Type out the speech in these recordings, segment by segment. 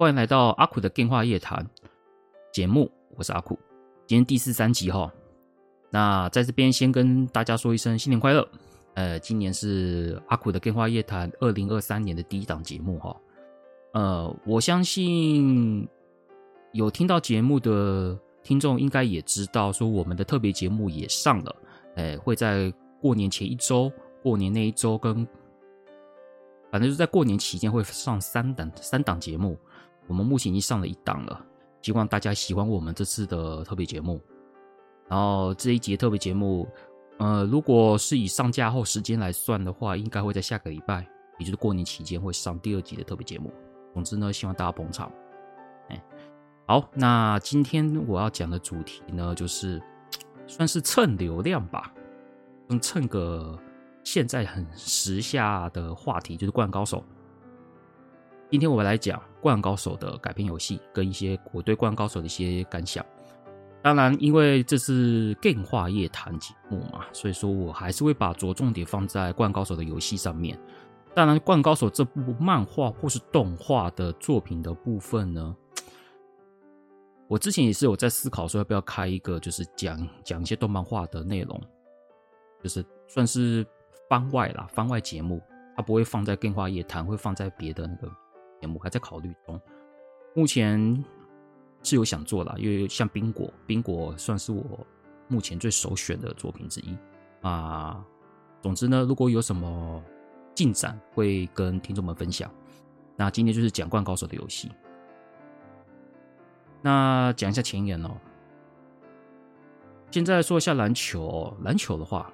欢迎来到阿苦的电话夜谈节目，我是阿苦，今天第四三集哈。那在这边先跟大家说一声新年快乐。呃，今年是阿苦的电话夜谈二零二三年的第一档节目哈。呃，我相信有听到节目的听众应该也知道，说我们的特别节目也上了，呃，会在过年前一周、过年那一周跟。反正就在过年期间会上三档三档节目，我们目前已经上了一档了，希望大家喜欢我们这次的特别节目。然后这一集特别节目，呃，如果是以上架后时间来算的话，应该会在下个礼拜，也就是过年期间会上第二集的特别节目。总之呢，希望大家捧场。哎，好，那今天我要讲的主题呢，就是算是蹭流量吧，嗯，蹭个。现在很时下的话题就是《灌高手》。今天我们来讲《灌篮高手》的改编游戏跟一些我对《灌篮高手》的一些感想。当然，因为这是 Game 话夜谈节目嘛，所以说我还是会把着重点放在《灌篮高手》的游戏上面。当然，《灌篮高手》这部漫画或是动画的作品的部分呢，我之前也是有在思考说要不要开一个，就是讲讲一些动漫画的内容，就是算是。番外啦，番外节目，它不会放在 Game 话夜谈，会放在别的那个节目，还在考虑中。目前是有想做了，因为像冰果，冰果算是我目前最首选的作品之一啊。总之呢，如果有什么进展，会跟听众们分享。那今天就是讲《灌高手》的游戏。那讲一下前言哦。现在说一下篮球，篮球的话。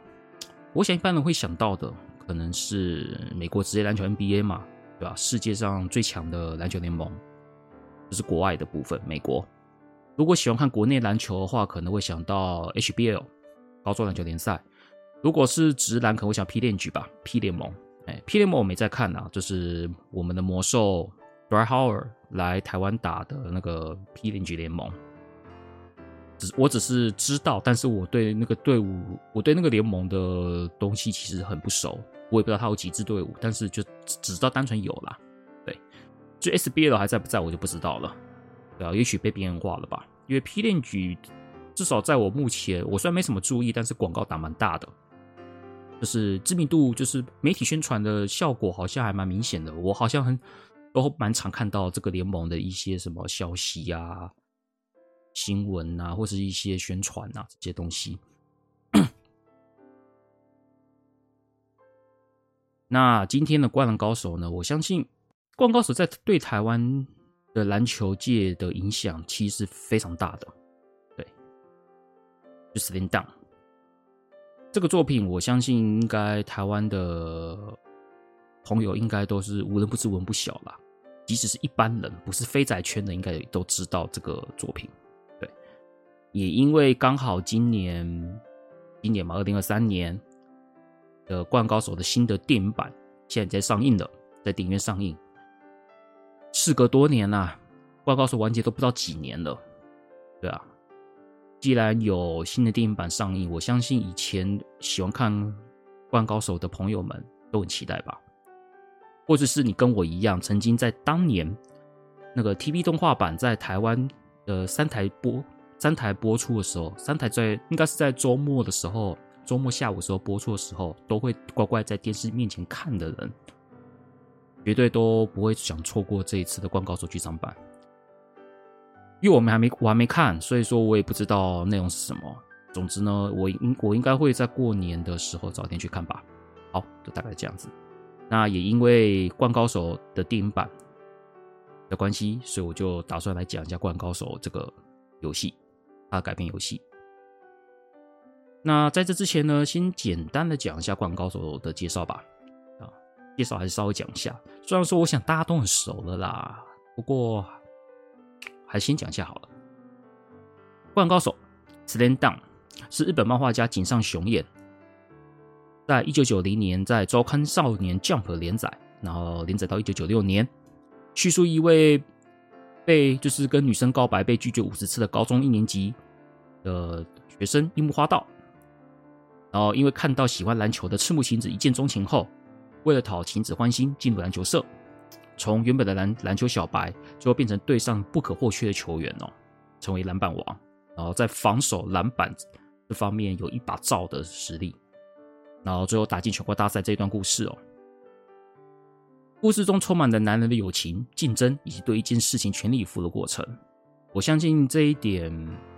我想一般人会想到的可能是美国职业篮球 NBA 嘛，对吧？世界上最强的篮球联盟，这是国外的部分。美国，如果喜欢看国内篮球的话，可能会想到 HBL 高中篮球联赛。如果是职篮，可能会想 P 联局吧，P 联盟。哎，P 联盟我没在看啊，就是我们的魔兽 Dwight Howard 来台湾打的那个 P 联局联盟。只我只是知道，但是我对那个队伍，我对那个联盟的东西其实很不熟，我也不知道他有几支队伍，但是就只知道单纯有啦。对，就 SBL 还在不在我就不知道了，对啊，也许被边缘化了吧。因为 P 链局至少在我目前，我虽然没什么注意，但是广告打蛮大的，就是知名度，就是媒体宣传的效果好像还蛮明显的。我好像很都蛮常看到这个联盟的一些什么消息、啊。新闻啊，或是一些宣传啊，这些东西。那今天的《灌篮高手》呢？我相信《灌篮高手》在对台湾的篮球界的影响其实是非常大的。对，就 Slam Down 这个作品，我相信应该台湾的朋友应该都是无人不知、无人不晓啦。即使是一般人，不是非宅圈的，应该都知道这个作品。对也因为刚好今年，今年嘛，二零二三年的《灌篮高手》的新的电影版现在在上映了，在电影院上映。事隔多年呐，《灌篮高手》完结都不知道几年了，对啊。既然有新的电影版上映，我相信以前喜欢看《灌篮高手》的朋友们都很期待吧。或者是你跟我一样，曾经在当年那个 TV 动画版在台湾的三台播。三台播出的时候，三台在应该是在周末的时候，周末下午时候播出的时候，都会乖乖在电视面前看的人，绝对都不会想错过这一次的《灌高手》剧场版。因为我们还没我还没看，所以说我也不知道内容是什么。总之呢，我应我应该会在过年的时候早点去看吧。好，就大概这样子。那也因为《灌高手》的电影版的关系，所以我就打算来讲一下《灌高手》这个游戏。它改编游戏。那在这之前呢，先简单的讲一下《灌篮高手》的介绍吧。啊，介绍还是稍微讲一下。虽然说我想大家都很熟了啦，不过还是先讲一下好了。《灌篮高手》Slam Dunk 是日本漫画家井上雄彦在一九九零年在周刊少年 Jump 连载，然后连载到一九九六年，叙述一位被就是跟女生告白被拒绝五十次的高中一年级的学生樱木花道，然后因为看到喜欢篮球的赤木晴子一见钟情后，为了讨晴子欢心进入篮球社，从原本的篮篮球小白，最后变成队上不可或缺的球员哦，成为篮板王，然后在防守篮板这方面有一把罩的实力。然后最后打进全国大赛这一段故事哦，故事中充满了男人的友情、竞争以及对一件事情全力以赴的过程。我相信这一点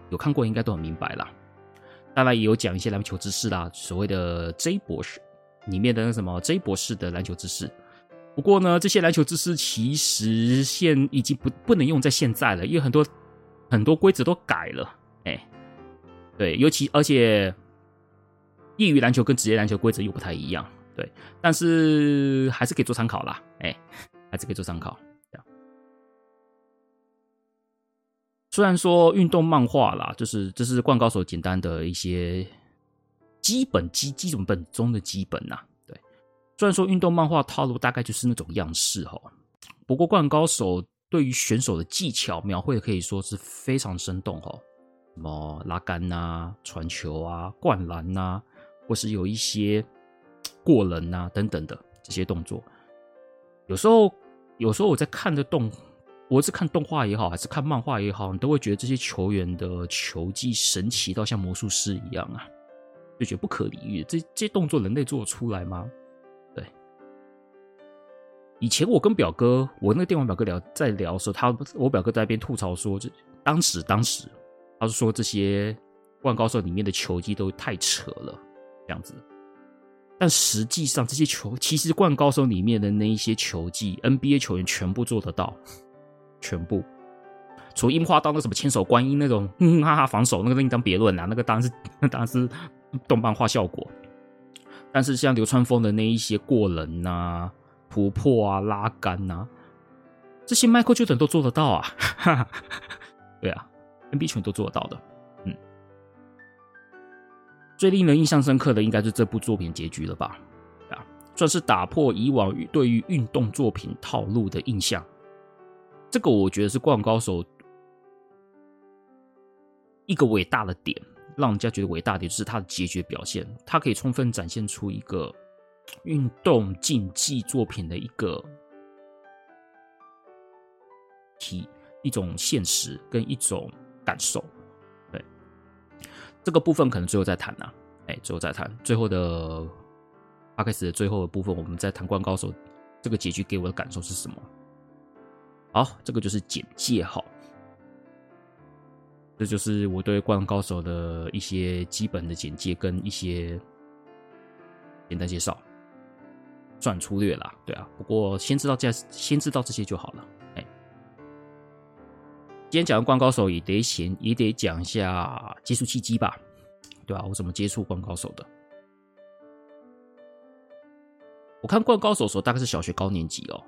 有看过应该都很明白了。当然也有讲一些篮球知识啦，所谓的 J 博士里面的那什么 J 博士的篮球知识。不过呢，这些篮球知识其实现已经不不能用在现在了，因为很多很多规则都改了。哎，对，尤其而且。业余篮球跟职业篮球规则又不太一样，对，但是还是可以做参考啦，哎，还是可以做参考。虽然说运动漫画啦，就是这是《灌高手》简单的一些基本基基本本中的基本呐，对。虽然说运动漫画套路大概就是那种样式哈，不过《灌高手》对于选手的技巧描绘可以说是非常生动哈，什么拉杆呐、传球啊、灌篮呐。或是有一些过人啊等等的这些动作，有时候有时候我在看的动，我是看动画也好，还是看漫画也好，你都会觉得这些球员的球技神奇到像魔术师一样啊，就觉得不可理喻。这这动作人类做得出来吗？对。以前我跟表哥，我那个电玩表哥聊在聊的时候，他我表哥在那边吐槽说，就当时当时他是说这些灌高手里面的球技都太扯了。这样子，但实际上这些球，其实《灌高手》里面的那一些球技，NBA 球员全部做得到，全部。从樱花到那什么千手观音那种 哼哼哈哈防守，那个另当别论啊，那个当然是 那当然是动漫画效果。但是像流川枫的那一些过人呐、啊、突破啊、拉杆呐、啊，这些 Michael Jordan 都做得到啊，哈哈，对啊，NBA 全都做得到的。嗯最令人印象深刻的应该是这部作品结局了吧？啊，算是打破以往对于运动作品套路的印象。这个我觉得是《灌篮高手》一个伟大的点，让人家觉得伟大的点就是它的结局表现，它可以充分展现出一个运动竞技作品的一个体一种现实跟一种感受。对这个部分可能最后再谈呐、啊，哎，最后再谈。最后的阿开始的最后的部分，我们再谈《灌高手》这个结局给我的感受是什么？好，这个就是简介哈，这就是我对《灌篮高手》的一些基本的简介跟一些简单介绍，算粗略啦，对啊。不过先知道这先知道这些就好了。今天讲的《灌高手》也得先也得讲一下接触契机吧，对吧、我怎么接触《灌高手》的？我看《灌高手》的时候大概是小学高年级哦。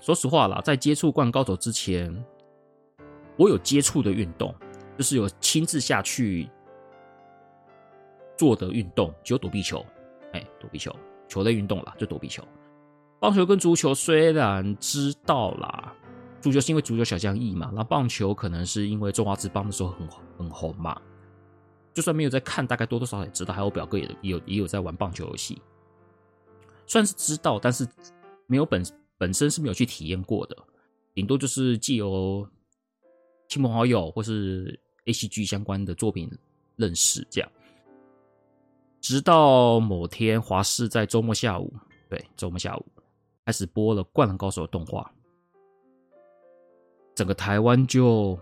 说实话啦，在接触《灌高手》之前，我有接触的运动，就是有亲自下去做的运动，只有躲避球。哎，躲避球，球类运动啦，就躲避球。棒球跟足球虽然知道啦。足球是因为足球小将翼嘛，那棒球可能是因为中华职棒的时候很很红嘛。就算没有在看，大概多多少少也知道。还有我表哥也也有也有在玩棒球游戏，算是知道，但是没有本本身是没有去体验过的，顶多就是借由亲朋好友或是 ACG 相关的作品认识这样。直到某天华视在周末下午，对，周末下午开始播了《灌篮高手》的动画。整个台湾就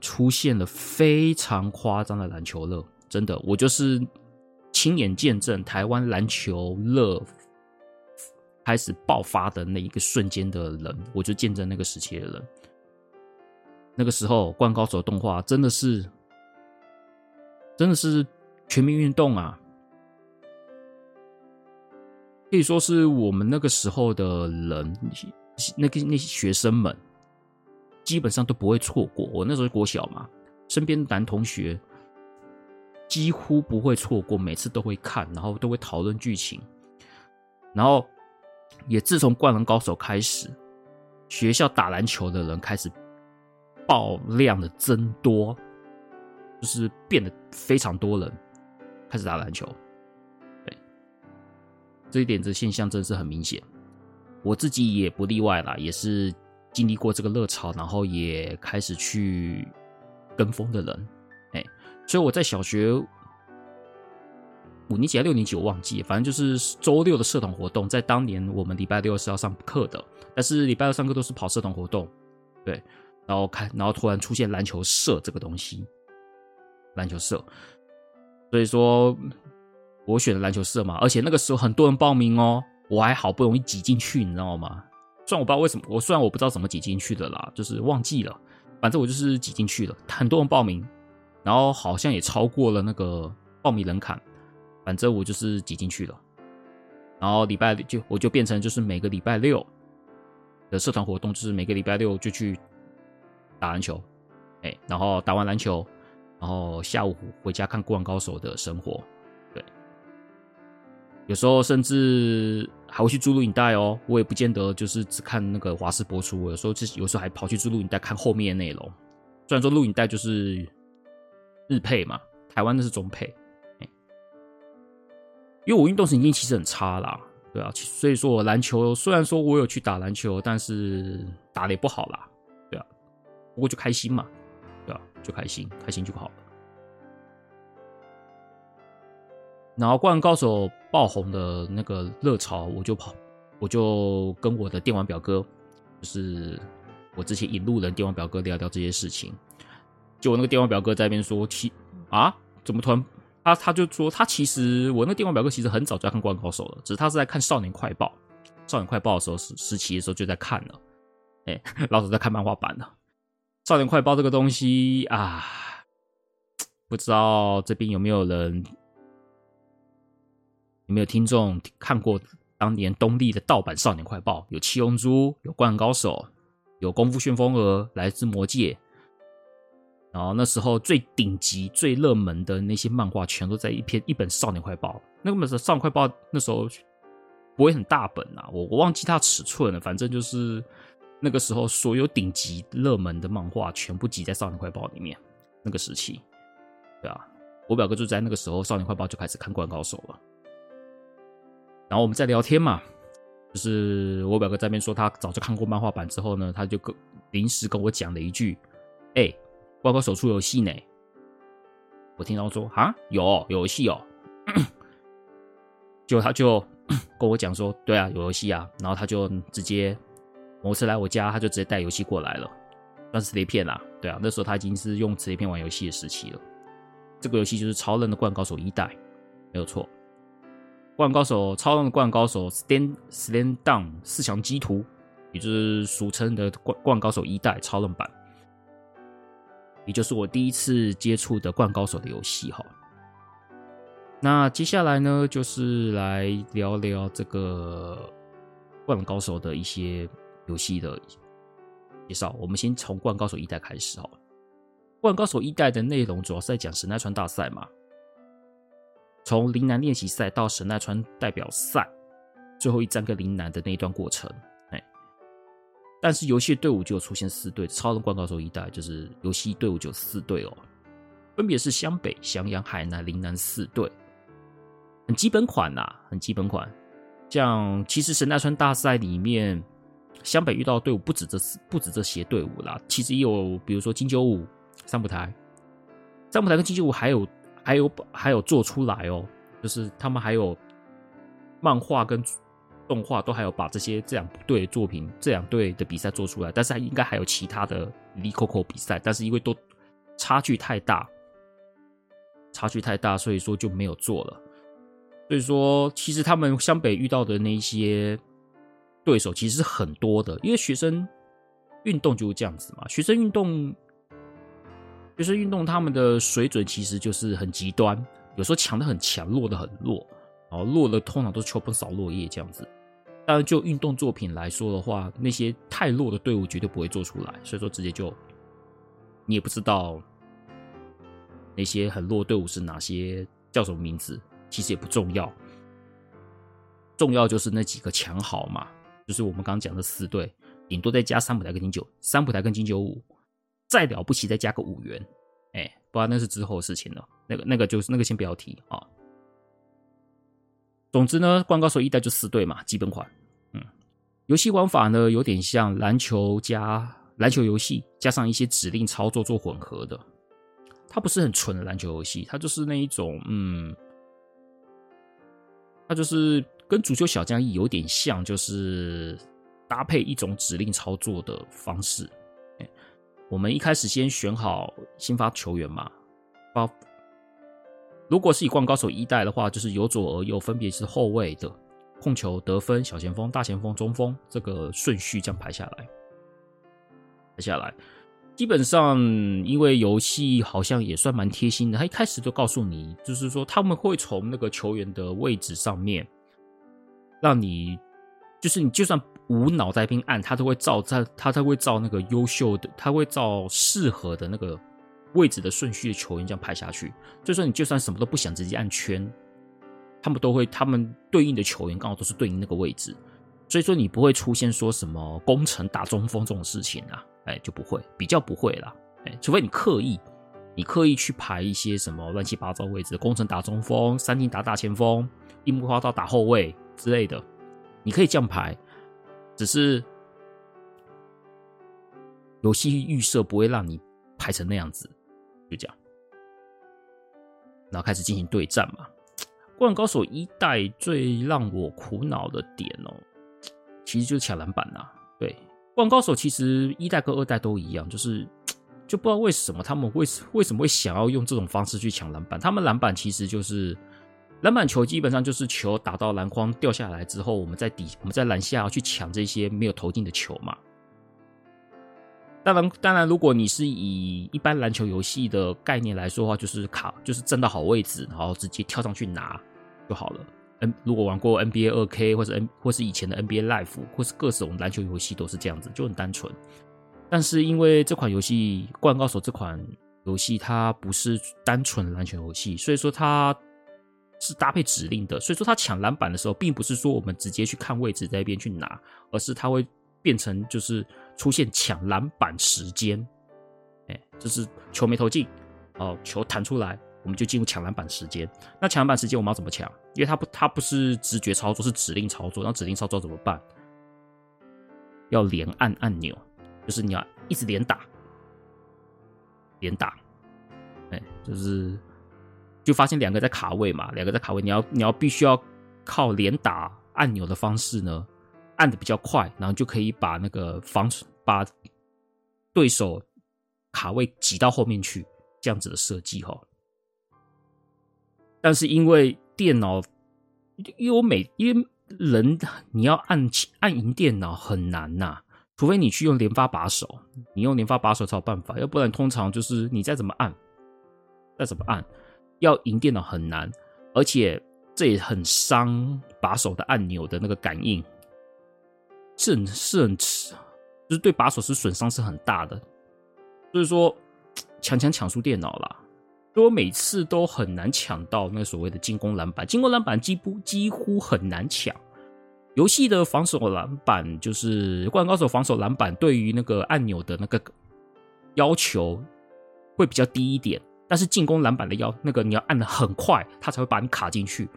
出现了非常夸张的篮球热，真的，我就是亲眼见证台湾篮球热开始爆发的那一个瞬间的人，我就见证那个时期的人。那个时候，《灌高手》动画真的是，真的是全民运动啊！可以说是我们那个时候的人，那个那些学生们基本上都不会错过。我那时候国小嘛，身边的男同学几乎不会错过，每次都会看，然后都会讨论剧情。然后也自从《灌篮高手》开始，学校打篮球的人开始爆量的增多，就是变得非常多人开始打篮球。对这一点，这现象真是很明显。我自己也不例外啦，也是经历过这个热潮，然后也开始去跟风的人。哎，所以我在小学五年级还六年级，我忘记，反正就是周六的社团活动，在当年我们礼拜六是要上课的，但是礼拜六上课都是跑社团活动，对，然后看，然后突然出现篮球社这个东西，篮球社，所以说。我选的篮球社嘛，而且那个时候很多人报名哦，我还好不容易挤进去，你知道吗？虽然我不知道为什么，我虽然我不知道怎么挤进去的啦，就是忘记了，反正我就是挤进去了。很多人报名，然后好像也超过了那个报名门槛，反正我就是挤进去了。然后礼拜就我就变成就是每个礼拜六的社团活动，就是每个礼拜六就去打篮球，哎，然后打完篮球，然后下午回家看《灌篮高手》的生活。对有时候甚至还会去租录影带哦，我也不见得就是只看那个华视播出，有时候就有时候还跑去租录影带看后面的内容。虽然说录影带就是日配嘛，台湾的是中配。因为我运动神经其实很差啦，对啊，所以说我篮球虽然说我有去打篮球，但是打得也不好啦，对啊，不过就开心嘛，对啊，就开心，开心就好了。然后《灌篮高手》爆红的那个热潮，我就跑，我就跟我的电玩表哥，就是我之前引路人电玩表哥聊聊这些事情。就我那个电玩表哥在那边说，其啊，怎么突然他他就说他其实我那个电话表哥其实很早就在看《灌篮高手》了，只是他是在看《少年快报》，《少年快报》的时候时时期的时候就在看了，哎，老早在看漫画版了，《少年快报》这个东西啊，不知道这边有没有人。有没有听众看过当年东立的盗版《少年快报》？有《七龙珠》，有《灌篮高手》，有《功夫旋风儿》，《来自魔界》。然后那时候最顶级、最热门的那些漫画，全都在一篇一本《少年快报》。那个《少年快报》那时候不会很大本啊，我我忘记它尺寸了。反正就是那个时候，所有顶级热门的漫画全部挤在《少年快报》里面。那个时期，对啊，我表哥就在那个时候，《少年快报》就开始看《灌篮高手》了。然后我们在聊天嘛，就是我表哥在那边说他早就看过漫画版之后呢，他就跟临时跟我讲了一句：“哎、灌篮高手出游戏呢。”我听到说：“啊，有有游戏哦。”就他就 跟我讲说：“对啊，有游戏啊。”然后他就直接某次来我家，他就直接带游戏过来了，算是磁碟片啦。对啊，那时候他已经是用磁碟片玩游戏的时期了。这个游戏就是超人的灌高手一代，没有错。灌高手，超人的灌高手，Stand Stand Down 四强基图，也就是俗称的灌灌高手一代超人版，也就是我第一次接触的灌篮高手的游戏哈。那接下来呢，就是来聊聊这个灌篮高手的一些游戏的介绍。我们先从灌篮高手一代开始哈。灌篮高手一代的内容主要是在讲神奈川大赛嘛。从陵南练习赛到神奈川代表赛，最后一战跟陵南的那一段过程，但是游戏队伍就出现四队，超人灌篮高手一代就是游戏队伍就四队哦，分别是湘北、襄阳、海南、陵南四队，很基本款呐、很基本款。像其实神奈川大赛里面，湘北遇到的队伍不止这四，不止这些队伍啦，其实也有比如说金九五、三浦台、三浦台跟金九五还有。还有还有做出来哦，就是他们还有漫画跟动画都还有把这些这两队作品这两队的比赛做出来，但是还应该还有其他的 l i Coco 比赛，但是因为都差距太大，差距太大，所以说就没有做了。所以说，其实他们湘北遇到的那些对手其实是很多的，因为学生运动就是这样子嘛，学生运动。学生运动，他们的水准其实就是很极端，有时候强的很强，弱的很弱。然后落了通常都是秋风扫落叶这样子。当然，就运动作品来说的话，那些太弱的队伍绝对不会做出来，所以说直接就你也不知道那些很弱队伍是哪些，叫什么名字，其实也不重要。重要就是那几个强豪嘛，就是我们刚刚讲的四队，顶多再加三浦台跟金九，三浦台跟金九五，再了不起再加个五元，哎，不然那是之后的事情了。那个那个就是那个先不要提啊。总之呢，灌高手一代就四队嘛，基本款。嗯，游戏玩法呢有点像篮球加篮球游戏，加上一些指令操作做混合的。它不是很纯的篮球游戏，它就是那一种，嗯，它就是。跟足球小将有点像，就是搭配一种指令操作的方式。我们一开始先选好先发球员嘛，包。如果是以灌高手一代的话，就是由左而右分别是后卫的控球、得分、小前锋、大前锋、中锋这个顺序这样排下来，排下来。基本上，因为游戏好像也算蛮贴心的，他一开始就告诉你，就是说他们会从那个球员的位置上面。让你就是你，就算无脑在边按，他都会照他他都会照那个优秀的，他会照适合的那个位置的顺序的球员这样排下去。所以说，你就算什么都不想，直接按圈，他们都会，他们对应的球员刚好都是对应那个位置。所以说，你不会出现说什么攻城打中锋这种事情啊，哎，就不会，比较不会啦，哎，除非你刻意，你刻意去排一些什么乱七八糟位置，攻城打中锋，三井打大前锋，樱木花道打后卫。之类的，你可以这样排，只是游戏预设不会让你排成那样子，就这样，然后开始进行对战嘛。《灌篮高手》一代最让我苦恼的点哦，其实就是抢篮板呐。对，《灌篮高手》其实一代跟二代都一样，就是就不知道为什么他们为为什么会想要用这种方式去抢篮板，他们篮板其实就是。篮板球基本上就是球打到篮筐掉下来之后，我们在底我们在篮下要去抢这些没有投进的球嘛。当然，当然，如果你是以一般篮球游戏的概念来说的话，就是卡，就是站到好位置，然后直接跳上去拿就好了。N 如果玩过 NBA 二 K 或者 N 或是以前的 NBA Life，或是各种篮球游戏都是这样子，就很单纯。但是因为这款游戏《灌篮高手》这款游戏它不是单纯篮球游戏，所以说它。是搭配指令的，所以说它抢篮板的时候，并不是说我们直接去看位置在那边去拿，而是它会变成就是出现抢篮板时间，哎，就是球没投进，哦，球弹出来，我们就进入抢篮板时间。那抢篮板时间我们要怎么抢？因为它不，它不是直觉操作，是指令操作。那指令操作怎么办？要连按按钮，就是你要一直连打，连打，哎，就是。就发现两个在卡位嘛，两个在卡位，你要你要必须要靠连打按钮的方式呢，按的比较快，然后就可以把那个防把对手卡位挤到后面去，这样子的设计哈。但是因为电脑，因为我每因为人你要按按赢电脑很难呐、除非你去用连发把手，你用连发把手才有办法，要不然通常就是你再怎么按，再怎么按。要赢电脑很难，而且这也很伤把手的按钮的那个感应，是很是很，就是对把手是损伤是很大的。所以说，强强抢输电脑啦，所以我每次都很难抢到那所谓的进攻篮板，进攻篮板几乎几乎很难抢。游戏的防守篮板就是《灌篮高手》防守篮板，对于那个按钮的那个要求会比较低一点。但是进攻篮板的要那个你要按的很快，它才会把你卡进去，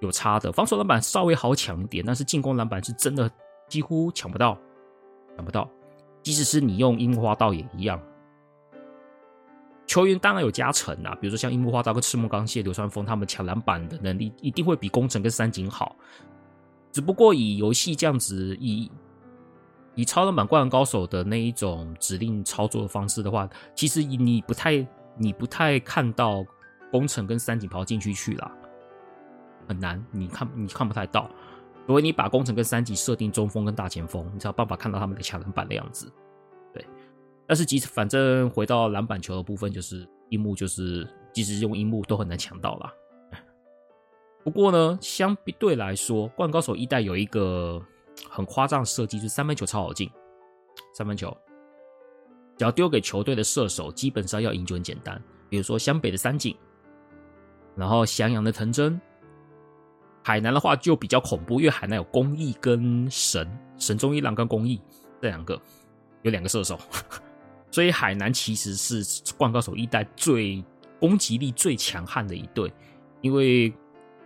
有差的。防守篮板稍微好抢一点，但是进攻篮板是真的几乎抢不到，抢不到。即使是你用樱木花道也一样。球员当然有加成啊，比如说像樱木花道跟赤木刚宪、流川枫他们抢篮板的能力一定会比宫城跟三井好。只不过以游戏这样子，以以超人版灌篮高手的那一种指令操作的方式的话，其实你不太。你不太看到宫城跟三井跑进去去了，很难，你看你看不太到。如果你把宫城跟三井设定中锋跟大前锋，你才有办法看到他们的抢篮板的样子。对，但是即使反正回到篮板球的部分，就是樱木，就是即使用樱木都很难抢到啦。不过呢，相比对来说，《灌高手》一代有一个很夸张的设计，就是三分球超好进。三分球只要丢给球队的射手，基本上要赢就很简单。比如说湘北的三井，然后襄阳的藤真，海南的话就比较恐怖，因为海南有公义跟神神宗一郎跟公义这两个，有两个射手，所以海南其实是《灌高手》一代最攻击力最强悍的一队，因为。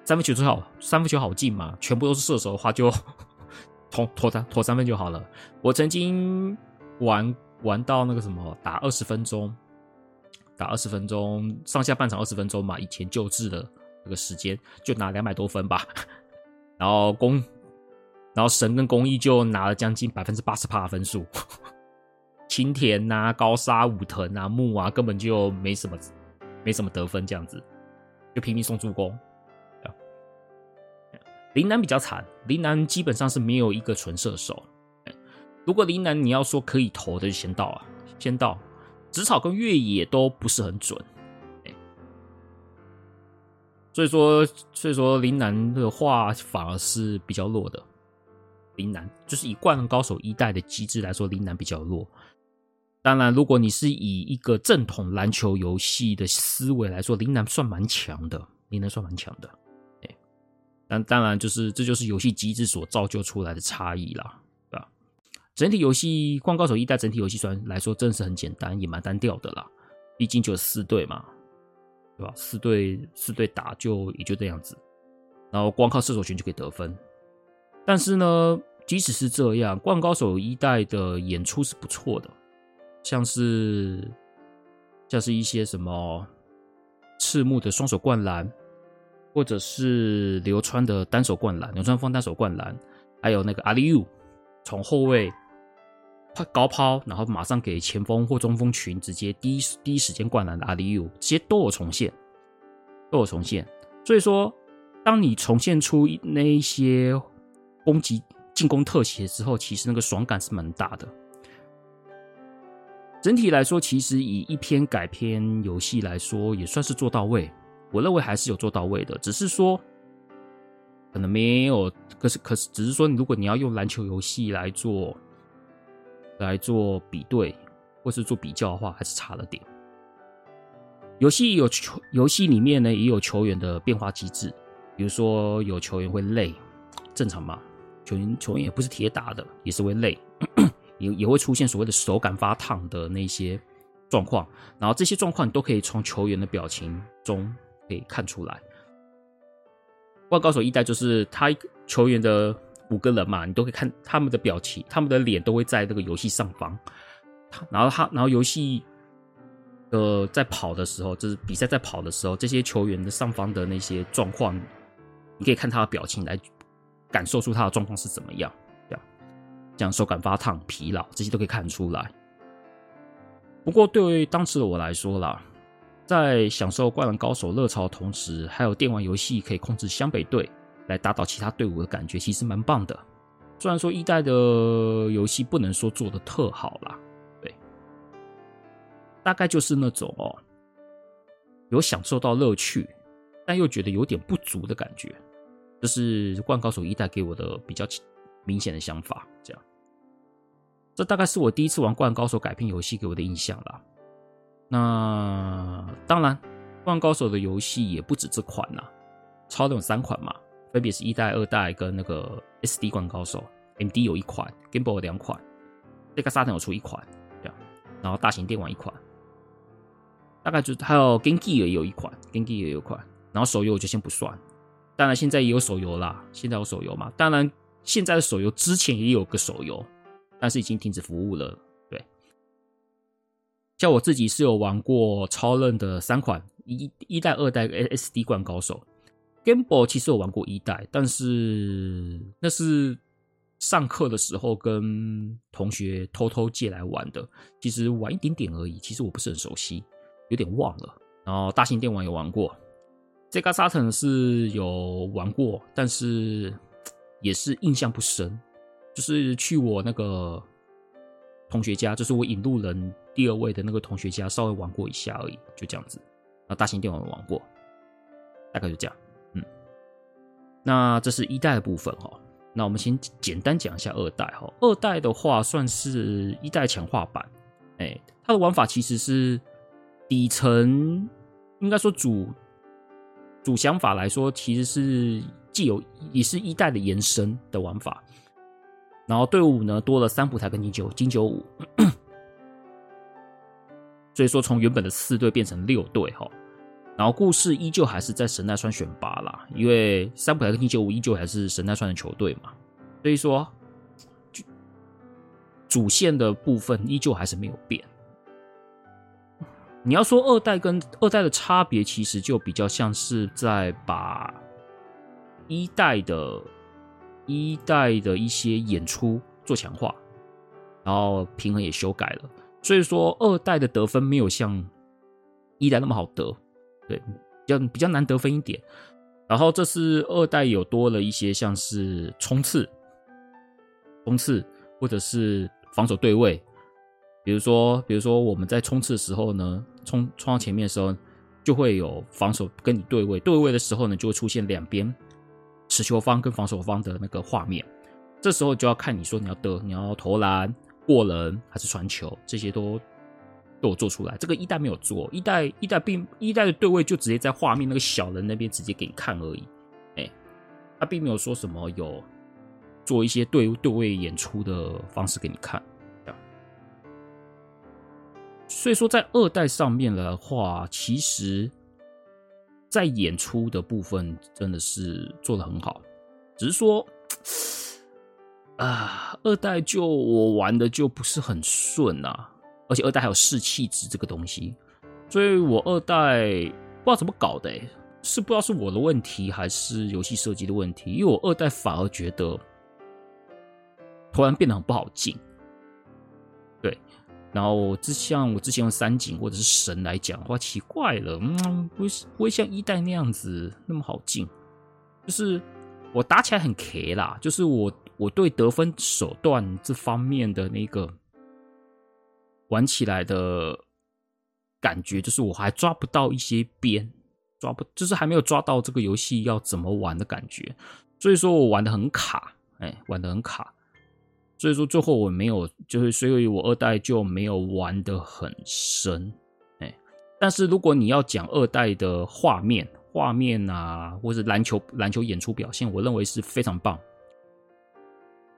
三分球最好，三分球好进嘛，全部都是射手的话就 投投三投三分就好了。我曾经玩玩到那个什么打二十分钟，打二十分钟上下半场二十分钟嘛，以前旧制的这个时间就拿两百多分吧。然后公，然后神跟公益就拿了将近百分之八十八的分数。青田呐、高沙、武藤啊、木啊，根本就没什么没什么得分，这样子就拼命送助攻。林南比较惨，林南基本上是没有一个纯射手。如果林南你要说可以投的，就先到啊，先到。紫草跟越野都不是很准，所以说，所以说陵南的话反而是比较弱的。陵南就是以灌篮高手一代的机制来说，陵南比较弱。当然，如果你是以一个正统篮球游戏的思维来说，陵南算蛮强的，陵南算蛮强的。但当然，就是这就是游戏机制所造就出来的差异啦，对吧？整体游戏《灌高手》一代整体游戏算来说真是很简单，也蛮单调的啦。毕竟就四队嘛，对吧？四队四队打就也就这样子，然后光靠射手群就可以得分。但是呢，即使是这样，《灌高手》一代的演出是不错的，像是像是一些什么赤木的双手灌篮。或者是流川的单手灌篮，流川枫单手灌篮，还有那个阿里 U 从后卫快高抛，然后马上给前锋或中锋群直接第一第一时间灌篮的阿里 U，这些都有重现，都有重现。所以说，当你重现出那一些攻击进攻特写之后，其实那个爽感是蛮大的。整体来说，其实以一篇改编游戏来说，也算是做到位。我认为还是有做到位的，只是说可能没有，可是可是只是说，如果你要用篮球游戏来做来做比对或是做比较的话，还是差了点。游戏有球，游戏里面呢也有球员的变化机制，比如说有球员会累，正常嘛？球员球员也不是铁打的，也是会累，也也会出现所谓的手感发烫的那些状况，然后这些状况你都可以从球员的表情中。可以看出来，《万高手》一代就是他球员的五个人嘛，你都可以看他们的表情，他们的脸都会在这个游戏上方。然后他，然后游戏呃在跑的时候，就是比赛在跑的时候，这些球员的上方的那些状况，你可以看他的表情来感受出他的状况是怎么样。这样，这样手感发烫、疲劳这些都可以看出来。不过对于当时的我来说啦。在享受《灌篮高手》热潮的同时，还有电玩游戏可以控制湘北队来打倒其他队伍的感觉，其实蛮棒的。虽然说一代的游戏不能说做得特好啦，对，大概就是那种哦，有享受到乐趣，但又觉得有点不足的感觉。这是《灌高手》一代给我的比较明显的想法。这样，这大概是我第一次玩《灌高手》改编游戏给我的印象啦。那当然，《灌高手》的游戏也不止这款呐，超人有三款嘛，分别是一代、二代跟那个 SD《灌高手》，MD 有一款，Game Boy 两款，Stecar 有出一款，这样，然后大型电玩一款，大概就还有 Game Gear 也有一款，Game Gear 也有一款，然后手游我就先不算，当然现在也有手游啦，现在有手游嘛，当然现在的手游之前也有个手游，但是已经停止服务了。对。像我自己是有玩过超任的三款一一代、二代 SD 灌高手，Game Boy 其实我玩过一代，但是那是上课的时候跟同学偷偷借来玩的，其实玩一点点而已，其实我不是很熟悉，有点忘了。然后大型电玩有玩过，Sega Saturn 是有玩过，但是也是印象不深，就是去我那个同学家，就是我引路人。第二位的那个同学家稍微玩过一下而已，就这样子。然后大型电玩玩过，大概就这样。那这是一代的部分哈。那我们先简单讲一下二代哈。二代的话算是一代强化版，哎，它的玩法其实是底层，应该说主主想法来说，其实是既有也是一代的延伸的玩法。然后队伍呢多了三浦台跟金九金九五，所以说从原本的四队变成六队哈。然后故事依旧还是在神奈川选拔啦，因为三浦台跟金九五依旧还是神奈川的球队嘛，所以说主线的部分依旧还是没有变。你要说二代跟二代的差别，其实就比较像是在把一代的一代的一些演出做强化，然后平衡也修改了，所以说二代的得分没有像一代那么好得。对，比较比较难得分一点。然后这次二代有多了一些，像是冲刺、冲刺或者是防守对位。比如说，比如说我们在冲刺的时候呢，冲冲到前面的时候，就会有防守跟你对位。对位的时候呢，就会出现两边持球方跟防守方的那个画面。这时候就要看你说你要得，你要投篮、过人还是传球，这些都。有做出来，这个一代没有做，一代一代并一代的对位就直接在画面那个小人那边直接给你看而已，哎、他并没有说什么有做一些对对位演出的方式给你看，所以说在二代上面的话，其实，在演出的部分真的是做的很好，只是说啊，二代就我玩的就不是很顺啊。而且二代还有士气值这个东西，所以我二代不知道怎么搞的，欸，是不知道是我的问题还是游戏设计的问题。因为我二代反而觉得突然变得很不好进，对。然后之像我之前用三井或者是神来讲的话，奇怪了，嗯，不会不会像一代那样子那么好进，就是我打起来很 K 啦，就是我我对得分手段这方面的那个。玩起来的感觉就是我还抓不到一些边，抓不就是还没有抓到这个游戏要怎么玩的感觉，所以说我玩的很卡，哎，玩的很卡，所以说最后我没有，就是所以我二代就没有玩的很深，哎，但是如果你要讲二代的画面，画面啊，或者篮球篮球演出表现，我认为是非常棒，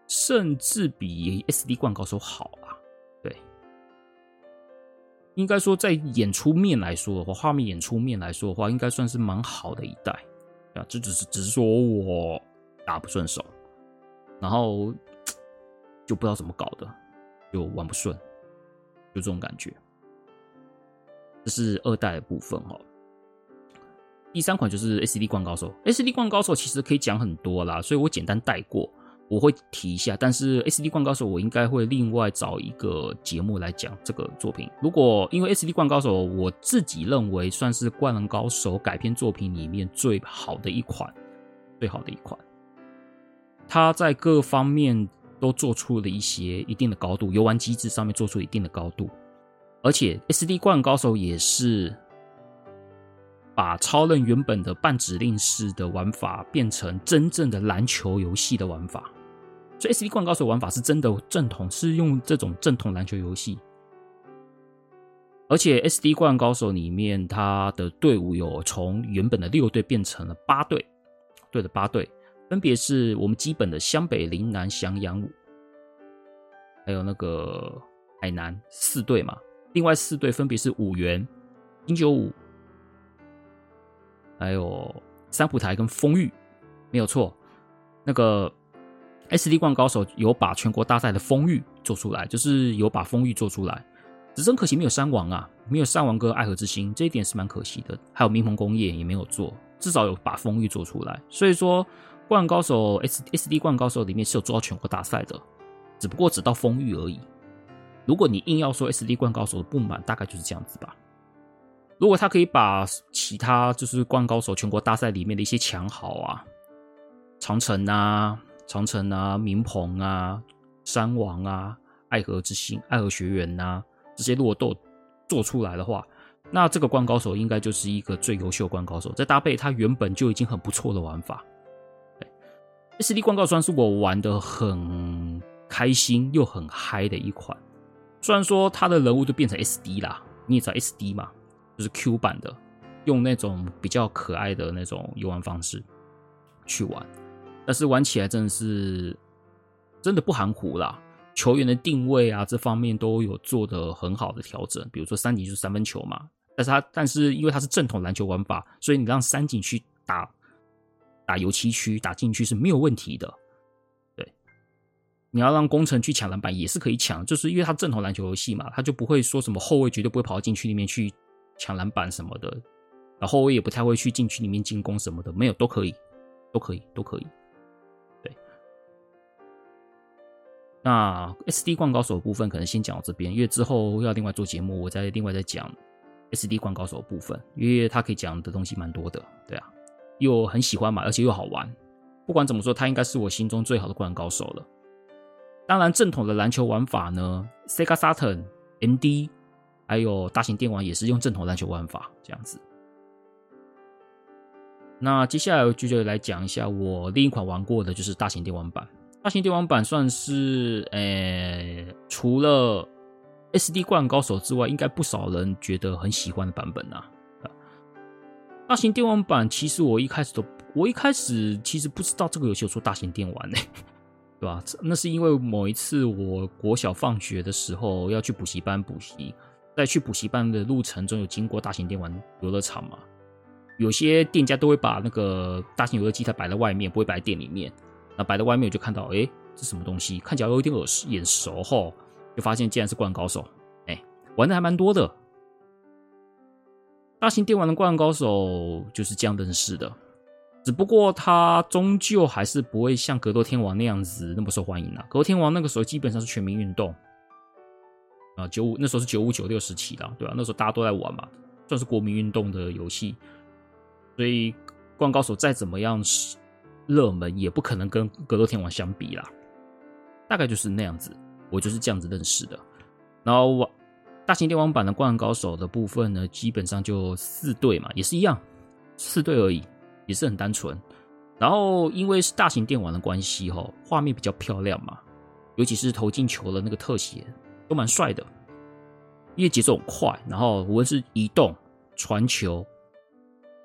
甚至比 SD 灌高手好啊。应该说，在演出面来说的话，画面演出面来说的话，应该算是蛮好的一代啊。这只是只是说我打不顺手，然后就不知道怎么搞的，就玩不顺，就这种感觉。这是二代的部分哈。第三款就是 SD 灌高手，SD 灌高手其实可以讲很多啦，所以我简单带过。我会提一下，但是 SD 灌高手我应该会另外找一个节目来讲这个作品。如果因为 SD 灌高手，我自己认为算是灌篮高手改编作品里面最好的一款，最好的一款。它在各方面都做出了一些一定的高度，游玩机制上面做出一定的高度，而且 SD 灌高手也是把超任原本的半指令式的玩法变成真正的篮球游戏的玩法。所以 SD 灌高手玩法是真的正统，是用这种正统篮球游戏。而且 SD 灌高手里面，它的队伍有从原本的六队变成了八队，对的八队，分别是我们基本的湘北、陵南、翔阳，还有那个海南四队嘛。另外四队分别是五原、金九五，还有三浦台跟丰玉，没有错，那个。SD 冠高手有把全国大赛的丰玉做出来，就是有把丰玉做出来，只是很可惜没有山王啊，没有山王哥爱河之心，这一点是蛮可惜的。还有明鹏工业也没有做，至少有把丰玉做出来。所以说，灌篮高手 S SD 冠高手里面是有做到全国大赛的，只不过只到丰玉而已。如果你硬要说 SD 冠高手的不满，大概就是这样子吧。如果他可以把其他就是灌篮高手全国大赛里面的一些强豪啊，长城啊。长城啊，明鹏啊，山王啊，爱河之心、爱河学园呐、这些如果都做出来的话，那这个灌高手应该就是一个最优秀的灌高手。再搭配他原本就已经很不错的玩法，SD 灌高算是我玩的很开心又很嗨的一款。虽然说他的人物都变成 SD 啦，你也知道 SD 嘛，就是 Q 版的，用那种比较可爱的那种游玩方式去玩，但是玩起来真的是真的不含糊啦。球员的定位啊，这方面都有做的很好的调整。比如说三井就是三分球嘛，但是他但是因为他是正统篮球玩法，所以你让三井去打打油漆区、打禁区是没有问题的。对，你要让宫城去抢篮板也是可以抢，就是因为他正统篮球游戏嘛，他就不会说什么后卫绝对不会跑到禁区里面去抢篮板什么的，然后后卫也不太会去禁区里面进攻什么的，没有都可以，都可以，都可以。那 SD 灌高手的部分可能先讲到这边，因为之后要另外做节目，我再另外再讲 SD 灌高手部分，因为他可以讲的东西蛮多的，对啊，又很喜欢嘛，而且又好玩。不管怎么说，他应该是我心中最好的灌篮高手了。当然，正统的篮球玩法呢，Sega Saturn、MD 还有大型电玩也是用正统篮球玩法这样子。那接下来就就来讲一下我另一款玩过的，就是大型电玩版。大型电玩版算是，诶、欸，除了 SD 灌篮高手之外，应该不少人觉得很喜欢的版本、啊。大型电玩版其实我一开始都，我一开始其实不知道这个游戏有做大型电玩呢，对吧？那是因为某一次我国小放学的时候要去补习班补习，在去补习班的路程中有经过大型电玩游乐场嘛，有些店家都会把那个大型游乐机它摆在外面，不会摆在店里面。那摆在外面，我就看到，哎、欸，这什么东西？看起来有点耳眼熟吼，就发现竟然是灌篮高手，哎、欸，玩的还蛮多的。大型电玩的灌篮高手就是这样认识的，只不过它终究还是不会像格斗天王那样子那么受欢迎了、啊。格斗天王那个时候基本上是全民运动啊，九五那时候是九五九六时期的，对吧、那时候大家都在玩嘛，算是国民运动的游戏，所以灌篮高手再怎么样是热门也不可能跟格斗天王相比啦，大概就是那样子，我就是这样子认识的。然后我大型电玩版的灌篮高手的部分呢，基本上就四队嘛，也是一样，四队而已，也是很单纯。然后因为是大型电玩的关系哈，画面比较漂亮嘛，尤其是投进球的那个特写都蛮帅的，因为节奏很快，然后无论是移动、传球、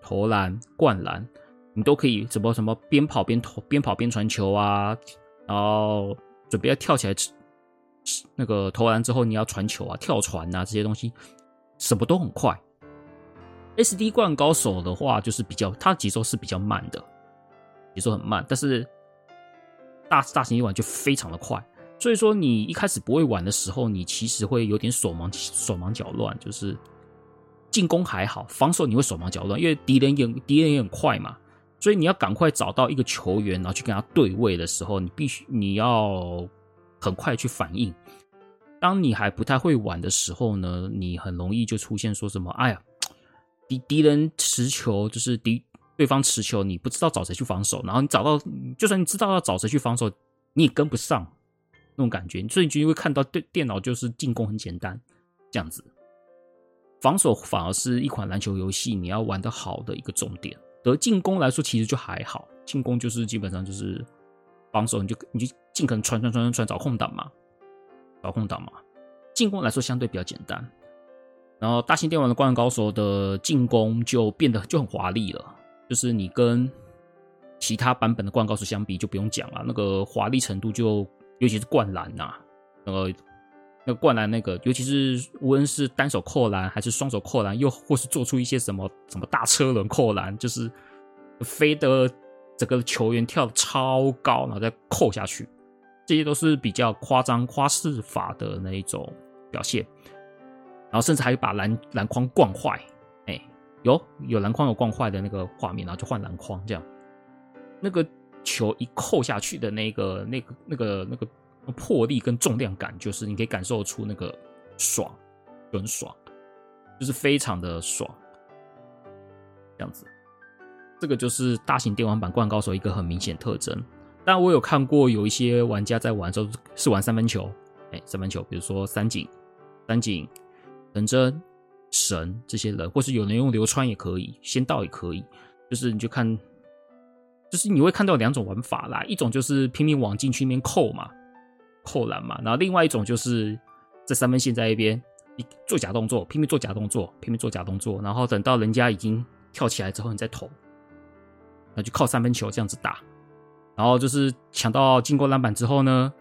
投篮、灌篮。你都可以什么什么边跑边投边跑边传球啊，然后准备要跳起来吃，那个投篮之后你要传球啊、跳传啊这些东西，什么都很快。SD 灌高手的话就是比较，他节奏是比较慢的，节奏很慢，但是大大型一玩就非常的快。所以说你一开始不会玩的时候，你其实会有点手忙手忙脚乱，就是进攻还好，防守你会手忙脚乱，因为敌人也敌人也很快嘛。所以你要赶快找到一个球员，然后去跟他对位的时候，你必须你要很快去反应。当你还不太会玩的时候呢，你很容易就出现说什么：“哎呀，敌敌人持球，就是敌对方持球，你不知道找谁去防守。然后你找到，就算你知道要找谁去防守，你也跟不上那种感觉。所以你就会看到对电脑就是进攻很简单这样子，防守反而是一款篮球游戏你要玩得好的一个重点。”得进攻来说，其实就还好。进攻就是基本上就是防守，你就你就尽可能传传传传传找空档嘛，找空档嘛。进攻来说相对比较简单。然后大型电玩的灌篮高手的进攻就变得就很华丽了，就是你跟其他版本的灌篮高手相比，就不用讲了，那个华丽程度就尤其是灌篮呐，那个。那灌篮，那个尤其是无论是单手扣篮还是双手扣篮，又或是做出一些什么什么大车轮扣篮，就是飞的整个球员跳得超高，然后再扣下去，这些都是比较夸张夸饰法的那一种表现。然后甚至还有把篮篮筐灌坏，哎、有有篮筐有灌坏的那个画面，然后就换篮筐这样。那个球一扣下去的那个那个那个那个。魄力跟重量感，就是你可以感受出那个爽，很爽，就是非常的爽，这样子。这个就是大型电玩版《灌高手》一个很明显特征。但我有看过有一些玩家在玩的时候是玩三分球，哎、三分球，比如说三井、三井、藤真、神这些人，或是有人用流川也可以，仙道也可以，就是你就看就是你会看到两种玩法啦，一种就是拼命往禁区里面扣嘛，扣篮嘛，然后另外一种就是在三分线在一边，你做假动作，拼命做假动作，拼命做假动作，然后等到人家已经跳起来之后，你再投，那就靠三分球这样子打，然后就是抢到进攻篮板之后呢，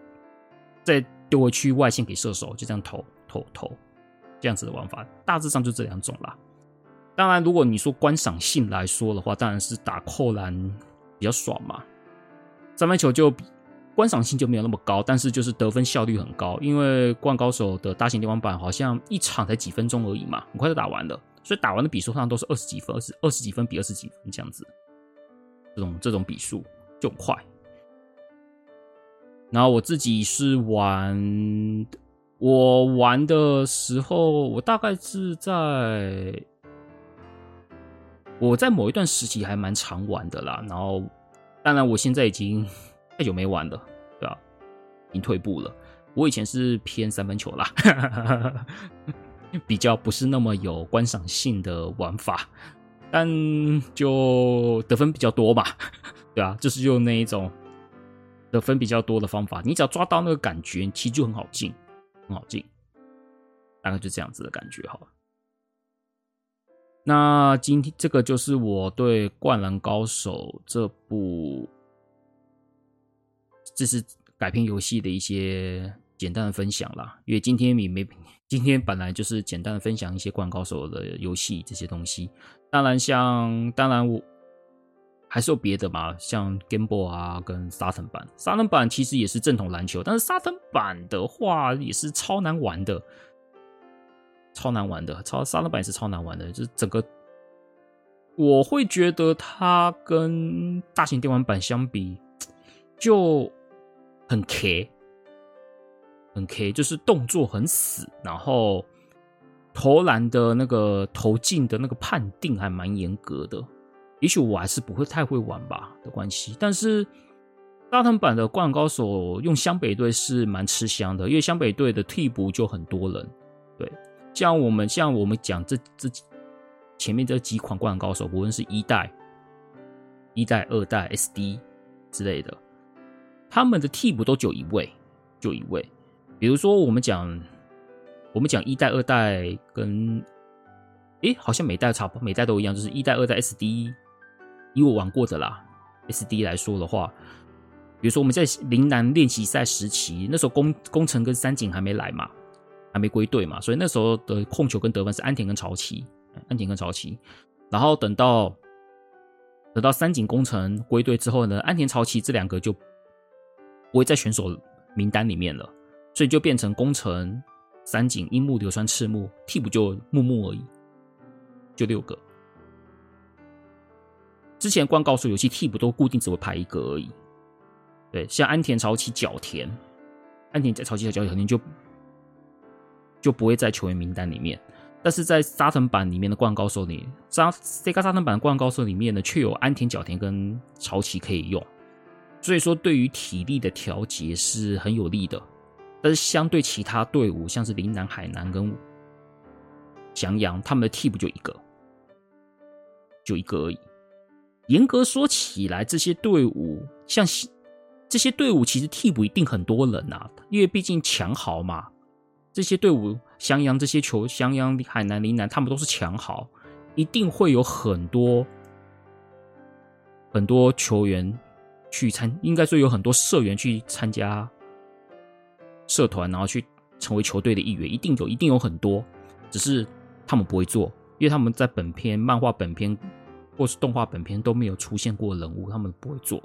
再丢回去外线给射手，就这样投投投，这样子的玩法，大致上就这两种啦。当然，如果你说观赏性来说的话，当然是打扣篮。比较爽嘛，三分球就比观赏性就没有那么高，但是就是得分效率很高，因为灌篮高手的大型电玩版好像一场才几分钟而已嘛，很快就打完了，所以打完的比数上都是二十几分，二十二十几分比二十几分这样子，这种这种比数就很快。然后我自己是玩，我玩的时候，我大概是在。我在某一段时期还蛮常玩的啦，然后当然我现在已经太久没玩了？已经退步了。我以前是偏三分球啦，比较不是那么有观赏性的玩法，但就得分比较多嘛，对啊，就是用那一种得分比较多的方法，你只要抓到那个感觉，其实就很好进，很好进，大概就这样子的感觉哈。那今天这个就是我对《灌篮高手》这部，这是改编游戏的一些简单的分享啦。因为今天也没，今天本来就是简单的分享一些《灌篮高手》的游戏这些东西。当然像，像当然我还是有别的嘛，像 Game Boy 啊，跟沙腾版。沙腾版其实也是正统篮球，但是沙腾版的话也是超难玩的。超难玩的，超沙腾版也是超难玩的，就是整个我会觉得它跟大型电玩版相比就很 K，很 K，就是动作很死，然后投篮的那个投进的那个判定还蛮严格的。也许我还是不会太会玩吧的关系，但是沙腾版的灌篮高手用湘北队是蛮吃香的，因为湘北队的替补就很多人，对。像我们像我们讲这这几前面这几款灌篮高手，无论是一代、一代、二代、SD 之类的，他们的替补都只有一位，就一位。比如说我们讲我们讲一代、二代跟，诶，好像每代差不多，每代都一样，就是一代、二代 SD。以我玩过的啦，SD 来说的话，比如说我们在陵南练习赛时期，那时候宫宫城跟三井还没来嘛。还没归队嘛，所以那时候的控球跟得分是安田跟潮崎，安田跟潮崎。然后等到等到三井工程归队之后呢，安田潮崎这两个就不会在选手名单里面了，所以就变成宫城、三井、樱木、流川、赤木，替补就木木而已，就六个。之前灌篮高手游戏替补都固定只会排一个而已，对，像安田潮崎、角田，安田在潮崎和角田肯定就。就不会在球员名单里面，但是在沙腾版里面的灌高手里，沙 Sega 沙腾版灌高手里面呢，却有安田、角田跟潮崎可以用，所以说对于体力的调节是很有利的。但是相对其他队伍，像是陵南、海南跟翔阳，他们的替补就一个，就一个而已。严格说起来，这些队伍像这些队伍其实替补一定很多人啊，因为毕竟强豪嘛。这些队伍，翔阳这些球，翔阳、海南、陵南，他们都是强豪，一定会有很多很多球员去参，应该说有很多社员去参加社团，然后去成为球队的一员，一定有，一定有很多，只是他们不会做，因为他们在本片、漫画本片或是动画本片都没有出现过人物，他们不会做。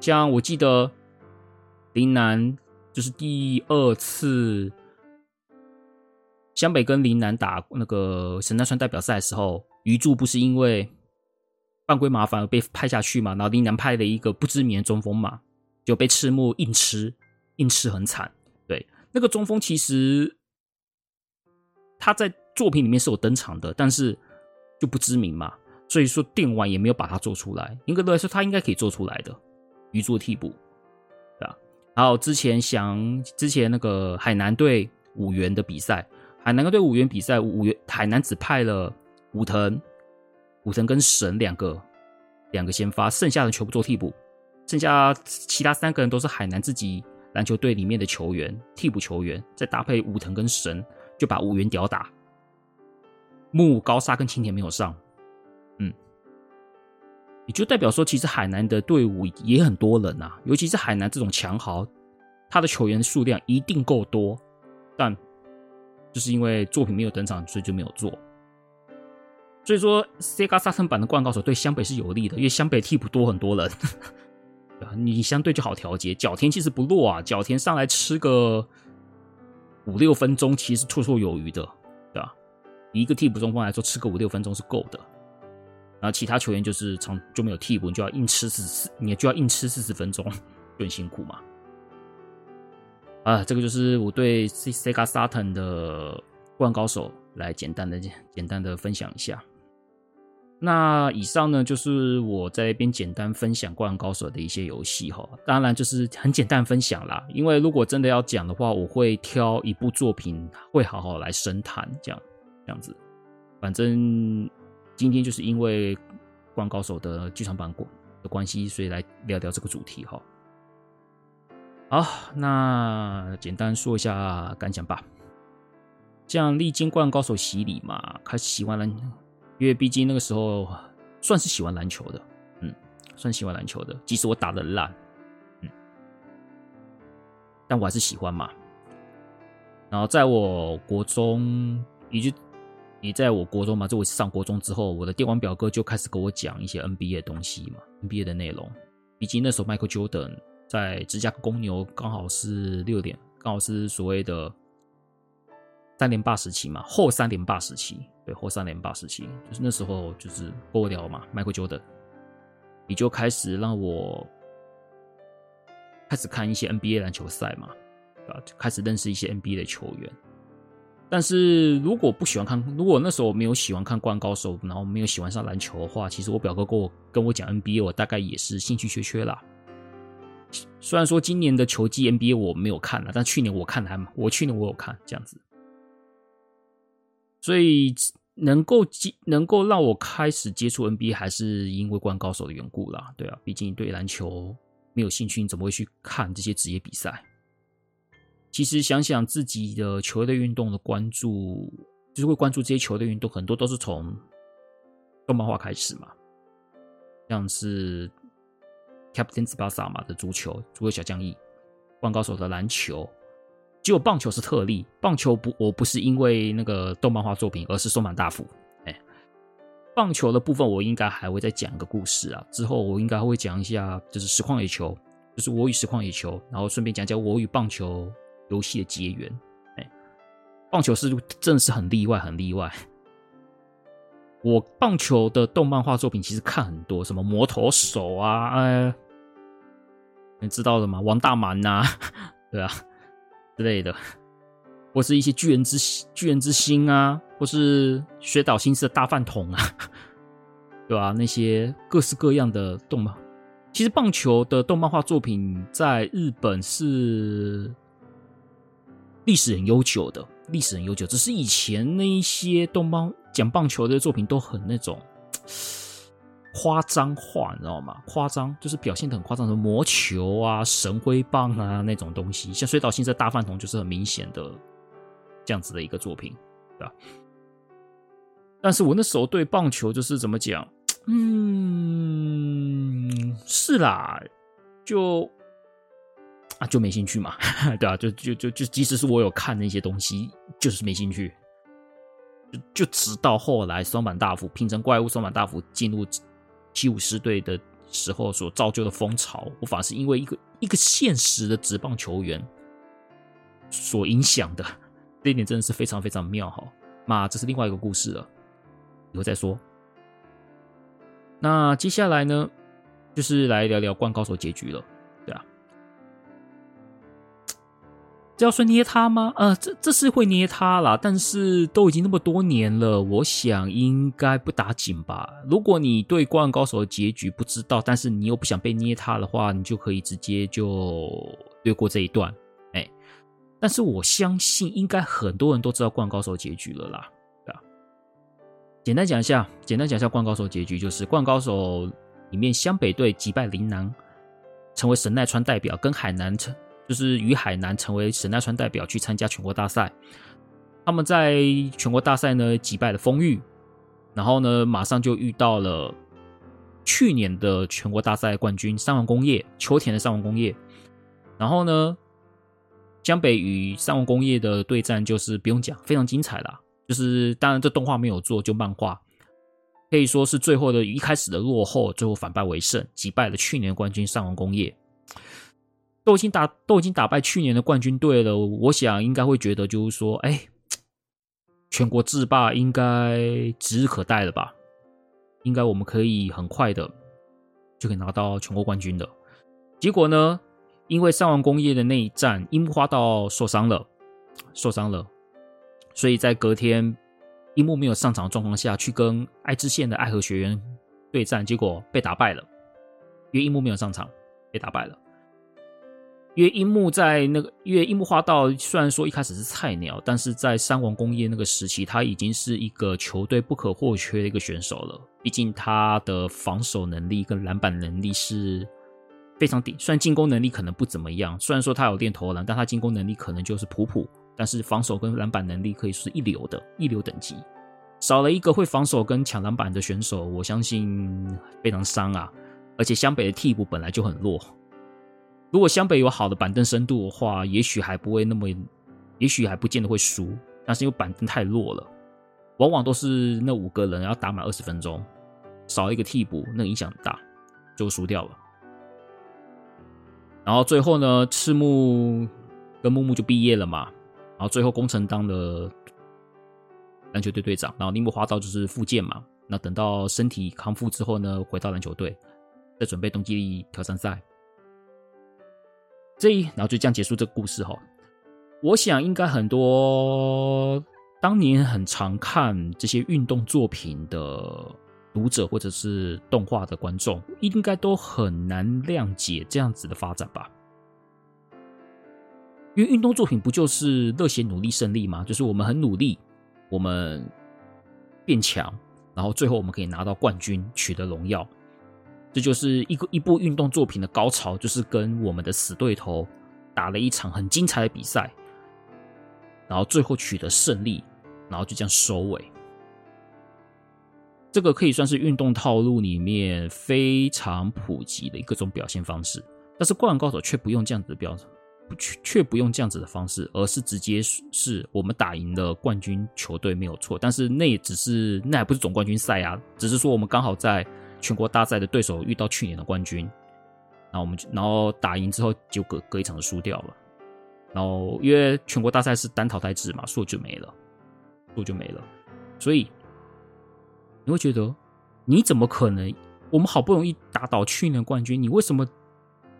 像我记得林南就是第二次。湘北跟林南打那个神奈川代表赛的时候，鱼柱不是因为犯规麻烦被派下去嘛？然后林南派了一个不知名的中锋嘛，就被赤木硬吃，硬吃很惨。对，那个中锋其实他在作品里面是有登场的，但是就不知名嘛，所以说电玩也没有把他做出来。严格来说，他应该可以做出来的，鱼做替补，对吧？然后之前想之前那个海南队五元的比赛。海南队五元比赛，五元海南只派了武藤、武藤跟神两个两个先发，剩下的全部做替补，剩下其他三个人都是海南自己篮球队里面的球员，替补球员，再搭配武藤跟神，就把五元屌打。木高沙跟青田没有上，嗯，也就代表说，其实海南的队伍也很多人啊，尤其是海南这种强豪，他的球员数量一定够多，但就是因为作品没有登场，所以就没有做。所以说，Sega Saturn 版的灌高手对湘北是有利的，因为湘北替补多很多人，你相对就好调节。角田其实不弱啊，角田上来吃个五六分钟，其实绰绰有余的，对吧？一个替补中锋来说，吃个五六分钟是够的。然后其他球员就是长就没有替补，你就要硬吃四十，你就要硬吃四十分钟，就很辛苦嘛。啊，这个就是我对 Sega Saturn 的灌高手来简单的简单的分享一下。那以上呢，就是我在一边简单分享《灌篮高手》的一些游戏哈。当然就是很简单分享啦，因为如果真的要讲的话，我会挑一部作品，会好好来深谈，这样这样子。反正今天就是因为《灌篮高手》的剧场版的关系，所以来聊聊这个主题哈。好，那简单说一下感想吧。像历经《灌篮高手》洗礼嘛，开始喜欢了。因为毕竟那个时候算是喜欢篮球的，嗯，算喜欢篮球的，即使我打的烂，嗯，但我还是喜欢嘛。然后在我国中，也就也在我国中嘛，就我上国中之后，我的电玩表哥就开始跟我讲一些 NBA 的东西嘛，NBA 的内容。毕竟那时候 Michael Jordan 在芝加哥公牛刚好是六点，刚好是所谓的三连霸时期嘛，后三连霸时期。对，后三连霸时期，就是那时候就是波聊嘛，Michael Jordan，你就开始让我开始看一些 NBA 篮球赛嘛，啊，就开始认识一些 NBA 的球员。但是如果不喜欢看，如果那时候我没有喜欢看灌高手，然后没有喜欢上篮球的话，其实我表哥跟我跟我讲 NBA，我大概也是兴趣缺缺啦。虽然说今年的球季 NBA 我没有看了，但去年我看的还，我去年我有看这样子。所以能够接能够让我开始接触 NBA，还是因为《灌高手》的缘故啦。对啊，毕竟对篮球没有兴趣，你怎么会去看这些职业比赛？其实想想自己的球类运动的关注，就是会关注这些球类运动，很多都是从动漫画开始嘛，像是 Captain Tsubasa 嘛的足球，足球小将一，《灌高手》的篮球。只有棒球是特例，棒球不，我不是因为那个动漫画作品，而是松坂大辅。哎，棒球的部分我应该还会再讲一个故事啊。之后我应该会讲一下，就是实况野球，就是我与实况野球，然后顺便讲讲我与棒球游戏的结缘。哎，棒球是真的是很例外，很例外。我棒球的动漫画作品其实看很多，什么魔头手啊，哎，你知道的吗？王大满呐、对啊。之类的，或是一些巨人之巨人之星啊，或是雪岛新司的大饭桶啊，对吧、那些各式各样的动漫，其实棒球的动漫画作品在日本是历史很悠久的，历史很悠久。只是以前那一些动漫讲棒球的作品都很那种。夸张化，你知道吗？夸张就是表现得很夸张，的魔球啊、神挥棒啊那种东西，像水岛新司大饭桶就是很明显的这样子的一个作品，对吧？但是我那时候对棒球就是怎么讲？嗯，是啦，就啊就没兴趣嘛，对啊，就就就就即使是我有看那些东西，就是没兴趣。就就直到后来松坂大辅平成怪物，松坂大辅进入。七武士队的时候所造就的风潮，无法是因为一个一个现实的职棒球员所影响的，这一点真的是非常非常妙哈。那这是另外一个故事了，以后再说。那接下来呢，就是来聊聊《灌高手》结局了。要算捏他吗？呃，这这是会捏他啦，但是都已经那么多年了，我想应该不打紧吧。如果你对《灌篮高手》的结局不知道，但是你又不想被捏他的话，你就可以直接就略过这一段。哎，但是我相信应该很多人都知道《灌篮高手》结局了啦，对吧？简单讲一下，简单讲一下《灌篮高手》结局，就是《灌篮高手》里面湘北队击败陵南，成为神奈川代表，跟海南成就是于海南成为神奈川代表去参加全国大赛。他们在全国大赛呢击败了丰玉，然后呢马上就遇到了去年的全国大赛冠军三王工业，秋田的三王工业。然后呢，江北与三王工业的对战就是不用讲，非常精彩啦。就是当然这动画没有做，就漫画，可以说是最后的一开始的落后，最后反败为胜，击败了去年冠军三王工业。都已经打都已经打败去年的冠军队了，我想应该会觉得就是说，哎。全国制霸应该指日可待了吧？应该我们可以很快的就可以拿到全国冠军的。结果呢？因为上完工业的那一战，樱木花道受伤了，受伤了，所以在隔天樱木没有上场的状况下去跟爱知县的爱河学园对战，结果被打败了。因为樱木没有上场，被打败了。因为樱木在那个，因为樱木花道虽然说一开始是菜鸟，但是在三王工业那个时期，他已经是一个球队不可或缺的一个选手了。毕竟他的防守能力跟篮板能力是非常顶，虽然进攻能力可能不怎么样，虽然说他有练投篮，但他进攻能力可能就是普普，但是防守跟篮板能力可以说是一流的，一流等级。少了一个会防守跟抢篮板的选手，我相信非常伤啊。而且湘北的替补本来就很弱。如果湘北有好的板凳深度的话，也许还不会那么，也许还不见得会输。但是因为板凳太弱了，往往都是那五个人要打满二十分钟，少一个替补，那个影响很大，就输掉了。然后最后呢，赤木跟木木就毕业了嘛。然后最后宫城当了篮球队队长，然后樱木花道就是复健嘛。那等到身体康复之后呢，回到篮球队，再准备冬季挑战赛。这，然后就这样结束这个故事哈。我想应该很多当年很常看这些运动作品的读者或者是动画的观众，应该都很难谅解这样子的发展吧？因为运动作品不就是热血努力胜利吗？就是我们很努力，我们变强，然后最后我们可以拿到冠军，取得荣耀。这就是一个一部运动作品的高潮，就是跟我们的死对头打了一场很精彩的比赛，然后最后取得胜利，然后就这样收尾。这个可以算是运动套路里面非常普及的一个种表现方式，但是《灌篮高手》却不用这样子的表，却却不用这样子的方式，而是直接是我们打赢了冠军球队没有错，但是那也只是那还不是总冠军赛啊，只是说我们刚好在。全国大赛的对手遇到去年的冠军，然后我们就然后打赢之后就隔隔一场输掉了，然后因为全国大赛是单淘汰制嘛，输就没了，输就没了，所以你会觉得你怎么可能？我们好不容易打倒去年冠军，你为什么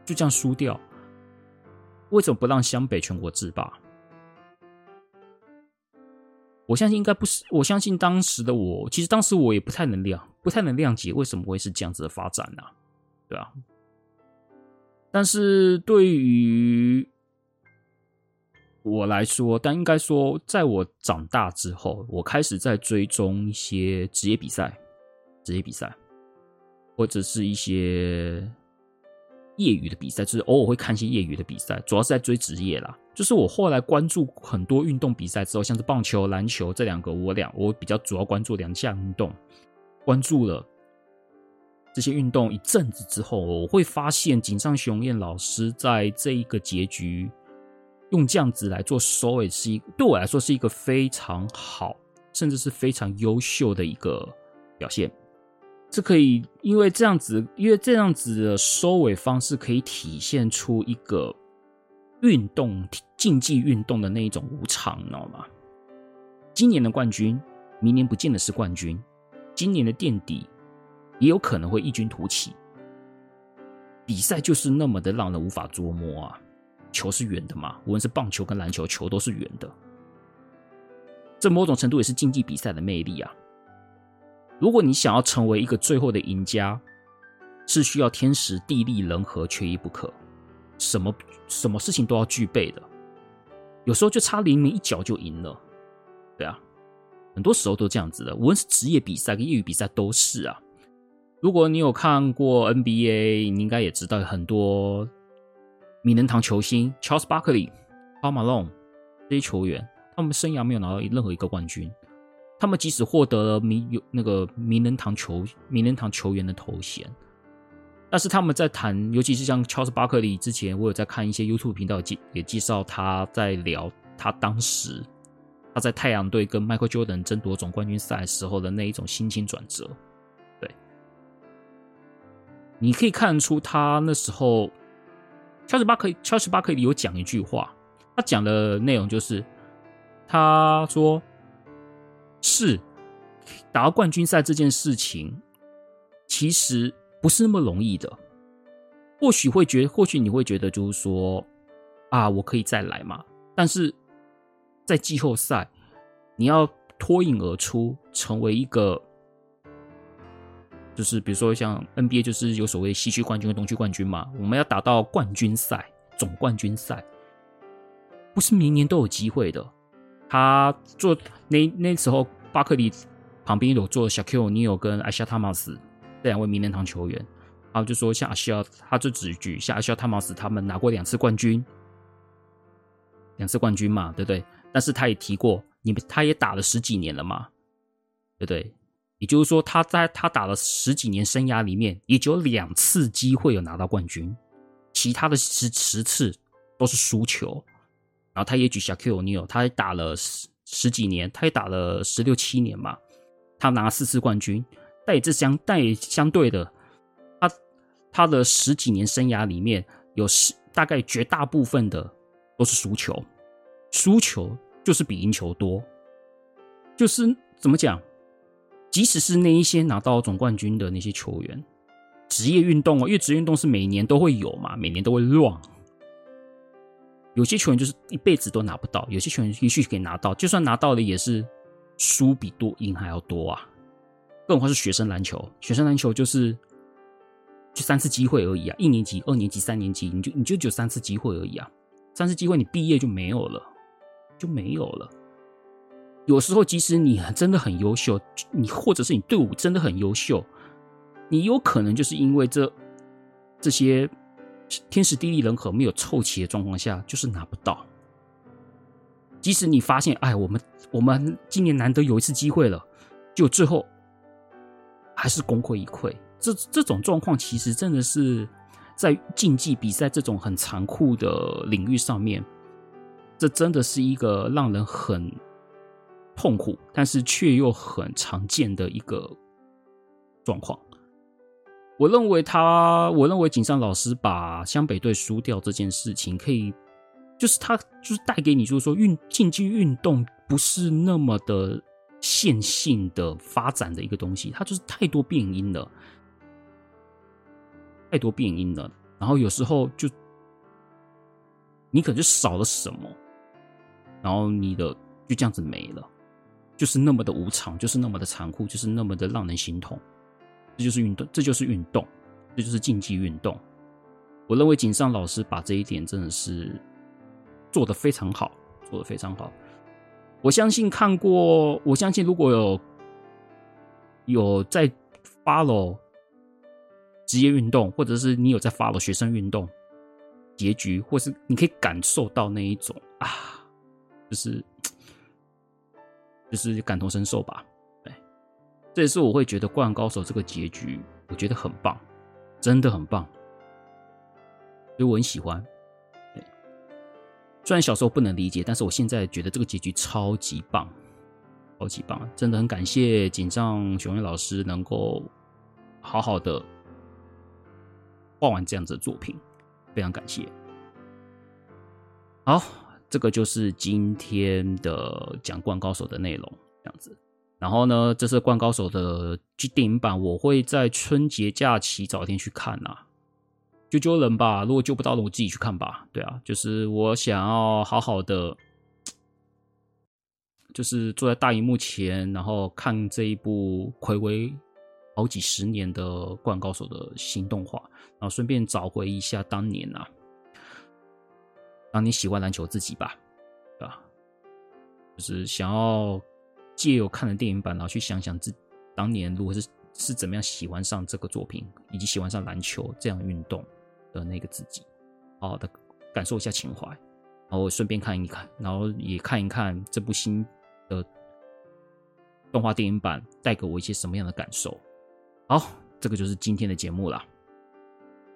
就这样输掉？为什么不让湘北全国制霸？我相信应该不是，我相信当时的我，其实当时我也不太能谅，不太能谅解为什么会是这样子的发展呢？对啊。但是对于我来说，但应该说，在我长大之后，我开始在追踪一些职业比赛，职业比赛，或者是一些业余的比赛，就是偶尔会看一些业余的比赛，主要是在追职业啦。就是我后来关注很多运动比赛之后，像是棒球、篮球这两个，我两我比较主要关注两项运动。关注了这些运动一阵子之后，我会发现井上雄彦老师在这一个结局用这样子来做收尾，是一对我来说是一个非常好，甚至是非常优秀的一个表现。这可以因为这样子，因为这样子的收尾方式可以体现出一个。运动竞技运动的那一种无常，你知道吗？今年的冠军，明年不见得是冠军；今年的垫底，也有可能会异军突起。比赛就是那么的让人无法捉摸啊！球是圆的嘛，无论是棒球跟篮球，球都是圆的。这某种程度也是竞技比赛的魅力啊！如果你想要成为一个最后的赢家，是需要天时地利人和缺一不可。什么什么事情都要具备的，有时候就差临门一脚就赢了，对啊，很多时候都这样子的。无论是职业比赛跟业余比赛都是啊。如果你有看过 NBA，你应该也知道很多名人堂球星 Charles Barkley、Karl Malone 这些球员，他们生涯没有拿到任何一个冠军。他们即使获得了名有那个名人堂球名人堂球员的头衔，但是他们在谈，尤其是像 Charles Barkley 之前，我有在看一些 YouTube 频道介也介绍他在聊他当时他在太阳队跟 Michael Jordan 争夺总冠军赛时候的那一种心情转折。对，你可以看出他那时候 Charles Barkley Charles Barkley 有讲一句话，他讲的内容就是他说。是打到冠军赛这件事情，其实不是那么容易的。或许会觉，或许你会觉得，就是说，啊，我可以再来嘛。但是在季后赛，你要脱颖而出，成为一个，就是比如说像 NBA，就是有所谓西区冠军和东区冠军嘛。我们要打到冠军赛、总冠军赛，不是明年都有机会的。他做那那时候，巴克利旁边有坐小 Q 尼尔跟 Isiah Thomas 这两位名人堂球员，然后就说像阿肖他就只举像 Isiah Thomas 他们拿过两次冠军，两次冠军嘛，对不对？但是他也提过，你们他也打了十几年了嘛，对不对？也就是说，他在他打了十几年生涯里面，也只有两次机会有拿到冠军，其他的十十次都是输球。然后他也举 Shaquille O'Neal，他也打了十几年，他也打了十六七年嘛，他拿四次冠军。但也这相但也相对的，他他的十几年生涯里面有十大概绝大部分的都是输球，输球就是比赢球多。就是怎么讲？即使是那一些拿到总冠军的那些球员，职业运动哦，因为职业运动是每年都会有嘛，每年都会乱。有些球员就是一辈子都拿不到，有些球员也许可以拿到，就算拿到了也是输比多赢还要多啊！更何况是学生篮球，学生篮球就是就三次机会而已啊！一年级、二年级、三年级，你就你就只有三次机会而已啊！三次机会你毕业就没有了，就没有了。有时候即使你真的很优秀，你或者是你队伍真的很优秀，你有可能就是因为这这些。天时地利人和没有凑齐的状况下，就是拿不到。即使你发现，哎，我们我们今年难得有一次机会了，就最后还是功亏一篑。这这种状况其实真的是在竞技比赛这种很残酷的领域上面，这真的是一个让人很痛苦，但是却又很常见的一个状况。我认为他，我认为井上老师把湘北队输掉这件事情，可以，就是他就是带给你，就是说运竞技运动不是那么的线性的发展的一个东西，它就是太多变因了，太多变因了，然后有时候就你可能就少了什么，然后你的就这样子没了，就是那么的无常，就是那么的残酷，就是那么的让人心痛。这就是运动，这就是运动，这就是竞技运动。我认为井上老师把这一点真的是做得非常好，做得非常好。我相信看过，我相信如果有有在 follow 职业运动，或者是你有在 follow 学生运动结局，或是你可以感受到那一种啊，就是就是感同身受吧。这也是我会觉得《灌篮高手》这个结局，我觉得很棒，真的很棒，所以我很喜欢。虽然小时候不能理解，但是我现在觉得这个结局超级棒，超级棒，真的很感谢井上雄彦老师能够好好的画完这样子的作品，非常感谢。好，这个就是今天的讲《灌高手》的内容，这样子。然后呢，这是《灌高手》的电影版，我会在春节假期找一天去看呐、啊，救救人吧！如果救不到了，我自己去看吧。对啊，就是我想要好好的，就是坐在大荧幕前，然后看这一部睽违好几十年的《灌高手》的新动画，然后顺便找回一下当年啊，当你喜欢篮球自己吧，对吧？就是想要。借由看了电影版，然后去想想自当年如果是是怎么样喜欢上这个作品，以及喜欢上篮球这样运动的那个自己，好好的感受一下情怀，然后顺便看一看，然后也看一看这部新的动画电影版带给我一些什么样的感受。好，这个就是今天的节目了。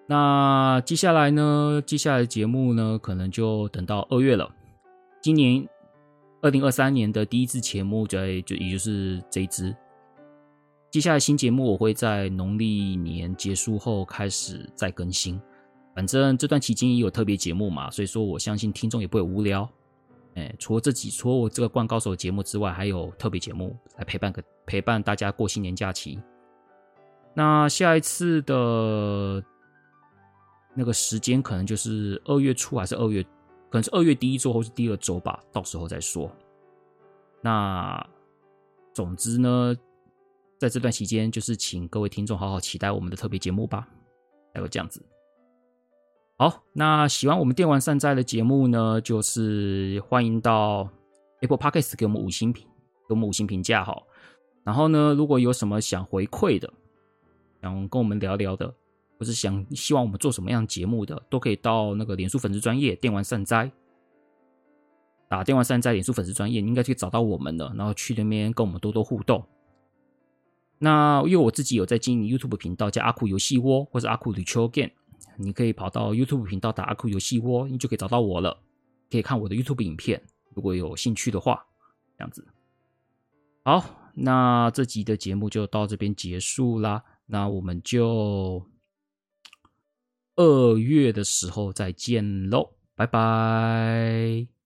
那接下来呢？接下来节目呢，可能就等到二月了。今年二零二三年的第一支节目在就也就是这一支。接下来新节目我会在农历年结束后开始再更新。反正这段期间也有特别节目嘛，所以说我相信听众也不会无聊。哎，除了这几，除了我这个灌高手节目之外，还有特别节目来陪伴个陪伴大家过新年假期。那下一次的。那个时间可能就是二月初还是二月，可能是二月第一周或是第二周吧，到时候再说。那总之呢，在这段期间，就是请各位听众好好期待我们的特别节目吧。还有这样子。好，那喜欢我们电玩善哉的节目呢，就是欢迎到 Apple Podcast 给我们五星评，给我们五星评价哈。然后呢，如果有什么想回馈的，想跟我们聊聊的。或是想希望我们做什么样节目的，都可以到那个脸书粉丝专业电玩善哉，打电玩善哉脸书粉丝专业，应该可以找到我们了。然后去那边跟我们多多互动。那因为我自己有在经营 YouTube 频道，叫阿酷游戏窝，或者阿酷 Retro Game，你可以跑到 YouTube 频道打阿酷游戏窝，你就可以找到我了，可以看我的 YouTube 影片。如果有兴趣的话，这样子。好，那这集的节目就到这边结束啦。那我们就。二月的时候再见喽，拜拜。